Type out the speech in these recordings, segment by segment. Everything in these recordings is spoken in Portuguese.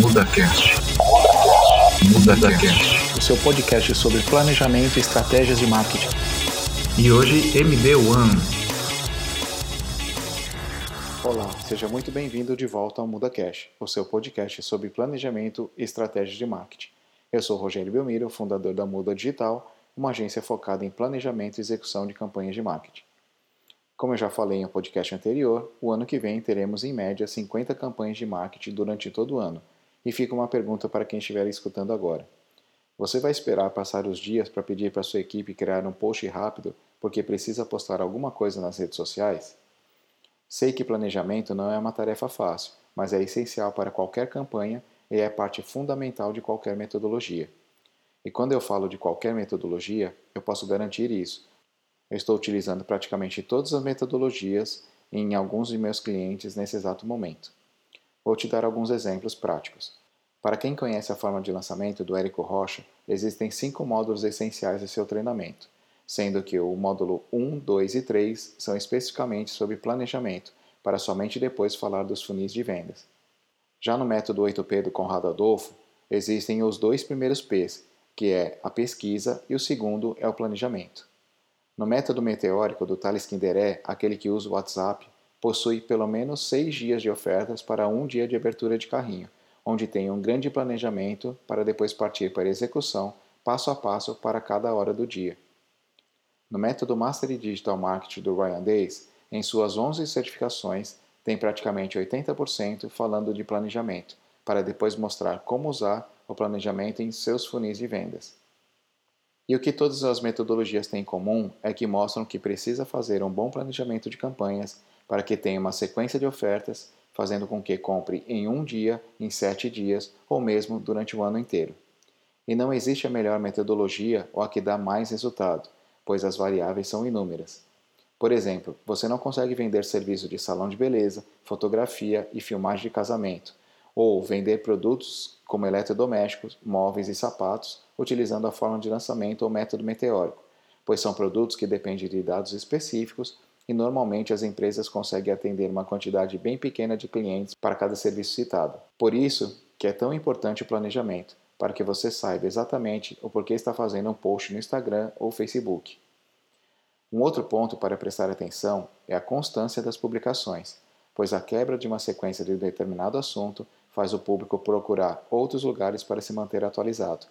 MudaCast. MudaCast. o seu podcast sobre planejamento e estratégias de marketing. E hoje MD1. Olá, seja muito bem-vindo de volta ao MudaCast, o seu podcast sobre planejamento e estratégias de marketing. Eu sou Rogério Belmiro, fundador da Muda Digital, uma agência focada em planejamento e execução de campanhas de marketing. Como eu já falei em um podcast anterior, o ano que vem teremos em média 50 campanhas de marketing durante todo o ano. E fica uma pergunta para quem estiver escutando agora. Você vai esperar passar os dias para pedir para sua equipe criar um post rápido porque precisa postar alguma coisa nas redes sociais? Sei que planejamento não é uma tarefa fácil, mas é essencial para qualquer campanha e é parte fundamental de qualquer metodologia. E quando eu falo de qualquer metodologia, eu posso garantir isso, eu estou utilizando praticamente todas as metodologias em alguns de meus clientes nesse exato momento. Vou te dar alguns exemplos práticos. Para quem conhece a forma de lançamento do Érico Rocha, existem cinco módulos essenciais de seu treinamento, sendo que o módulo 1, 2 e 3 são especificamente sobre planejamento, para somente depois falar dos funis de vendas. Já no método 8P do Conrado Adolfo, existem os dois primeiros P's, que é a pesquisa e o segundo é o planejamento. No método meteórico do Thales Kinderé, aquele que usa o WhatsApp, possui pelo menos seis dias de ofertas para um dia de abertura de carrinho, onde tem um grande planejamento para depois partir para execução passo a passo para cada hora do dia. No método Master Digital Marketing do Ryan Days, em suas 11 certificações, tem praticamente 80% falando de planejamento, para depois mostrar como usar o planejamento em seus funis de vendas. E o que todas as metodologias têm em comum é que mostram que precisa fazer um bom planejamento de campanhas para que tenha uma sequência de ofertas, fazendo com que compre em um dia, em sete dias ou mesmo durante o ano inteiro. E não existe a melhor metodologia ou a que dá mais resultado, pois as variáveis são inúmeras. Por exemplo, você não consegue vender serviço de salão de beleza, fotografia e filmagem de casamento, ou vender produtos como eletrodomésticos, móveis e sapatos, utilizando a forma de lançamento ou método meteórico, pois são produtos que dependem de dados específicos e normalmente as empresas conseguem atender uma quantidade bem pequena de clientes para cada serviço citado. Por isso que é tão importante o planejamento, para que você saiba exatamente o porquê está fazendo um post no Instagram ou Facebook. Um outro ponto para prestar atenção é a constância das publicações, pois a quebra de uma sequência de determinado assunto faz o público procurar outros lugares para se manter atualizado.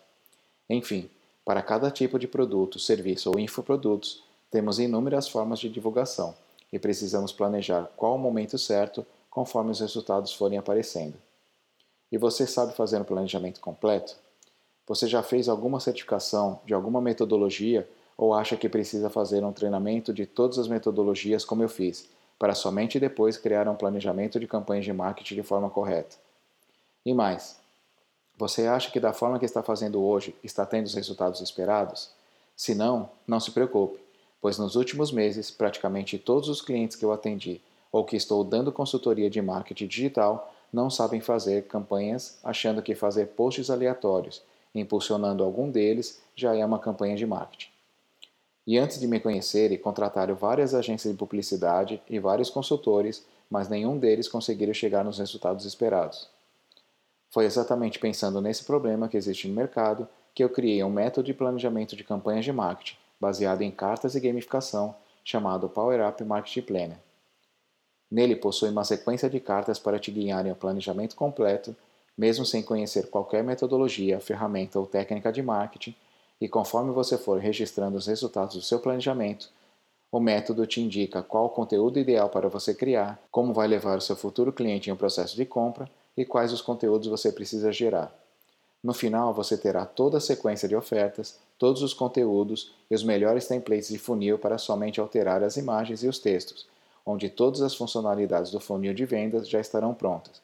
Enfim, para cada tipo de produto, serviço ou infoprodutos, temos inúmeras formas de divulgação e precisamos planejar qual o momento certo conforme os resultados forem aparecendo. E você sabe fazer um planejamento completo? Você já fez alguma certificação de alguma metodologia ou acha que precisa fazer um treinamento de todas as metodologias como eu fiz, para somente depois criar um planejamento de campanhas de marketing de forma correta? E mais, você acha que da forma que está fazendo hoje está tendo os resultados esperados? Se não, não se preocupe, pois nos últimos meses praticamente todos os clientes que eu atendi ou que estou dando consultoria de marketing digital não sabem fazer campanhas achando que fazer posts aleatórios, impulsionando algum deles, já é uma campanha de marketing. E antes de me conhecerem, contrataram várias agências de publicidade e vários consultores, mas nenhum deles conseguiram chegar nos resultados esperados. Foi exatamente pensando nesse problema que existe no mercado que eu criei um método de planejamento de campanhas de marketing baseado em cartas e gamificação chamado Power Up Marketing Planner. Nele possui uma sequência de cartas para te guiarem ao planejamento completo, mesmo sem conhecer qualquer metodologia, ferramenta ou técnica de marketing, e conforme você for registrando os resultados do seu planejamento, o método te indica qual o conteúdo ideal para você criar, como vai levar o seu futuro cliente em um processo de compra e quais os conteúdos você precisa gerar. No final, você terá toda a sequência de ofertas, todos os conteúdos e os melhores templates de funil para somente alterar as imagens e os textos, onde todas as funcionalidades do funil de vendas já estarão prontas,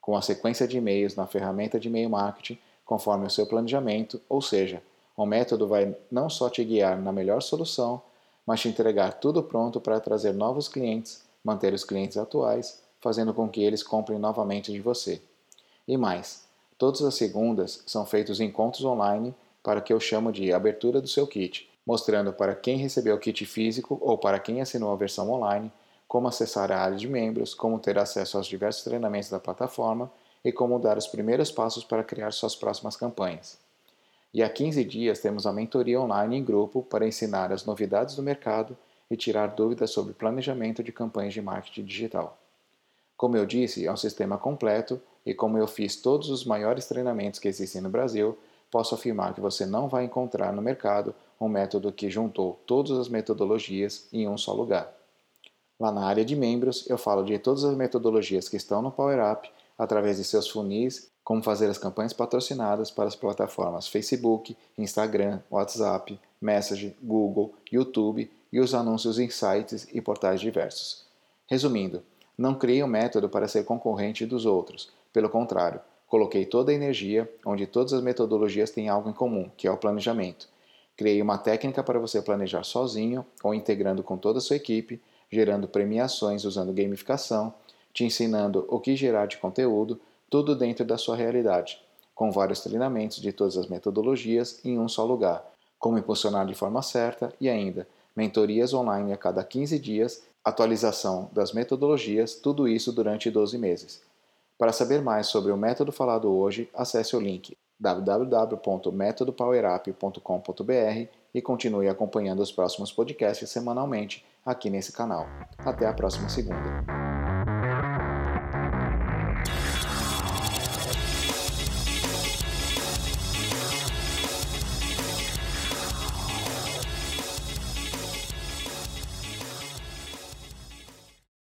com a sequência de e-mails na ferramenta de e-mail marketing conforme o seu planejamento, ou seja, o método vai não só te guiar na melhor solução, mas te entregar tudo pronto para trazer novos clientes, manter os clientes atuais fazendo com que eles comprem novamente de você. E mais, todas as segundas são feitos encontros online para o que eu chamo de abertura do seu kit, mostrando para quem recebeu o kit físico ou para quem assinou a versão online como acessar a área de membros, como ter acesso aos diversos treinamentos da plataforma e como dar os primeiros passos para criar suas próximas campanhas. E há 15 dias temos a mentoria online em grupo para ensinar as novidades do mercado e tirar dúvidas sobre planejamento de campanhas de marketing digital. Como eu disse, é um sistema completo e como eu fiz todos os maiores treinamentos que existem no Brasil, posso afirmar que você não vai encontrar no mercado um método que juntou todas as metodologias em um só lugar. Lá na área de membros, eu falo de todas as metodologias que estão no Power Up através de seus funis, como fazer as campanhas patrocinadas para as plataformas Facebook, Instagram, WhatsApp, Message, Google, YouTube e os anúncios em sites e portais diversos. Resumindo, não criei um método para ser concorrente dos outros, pelo contrário, coloquei toda a energia onde todas as metodologias têm algo em comum, que é o planejamento. Criei uma técnica para você planejar sozinho ou integrando com toda a sua equipe, gerando premiações usando gamificação, te ensinando o que gerar de conteúdo, tudo dentro da sua realidade, com vários treinamentos de todas as metodologias em um só lugar, como impulsionar de forma certa e ainda mentorias online a cada 15 dias, atualização das metodologias, tudo isso durante 12 meses. Para saber mais sobre o método falado hoje, acesse o link www.metodopowerup.com.br e continue acompanhando os próximos podcasts semanalmente aqui nesse canal. Até a próxima segunda.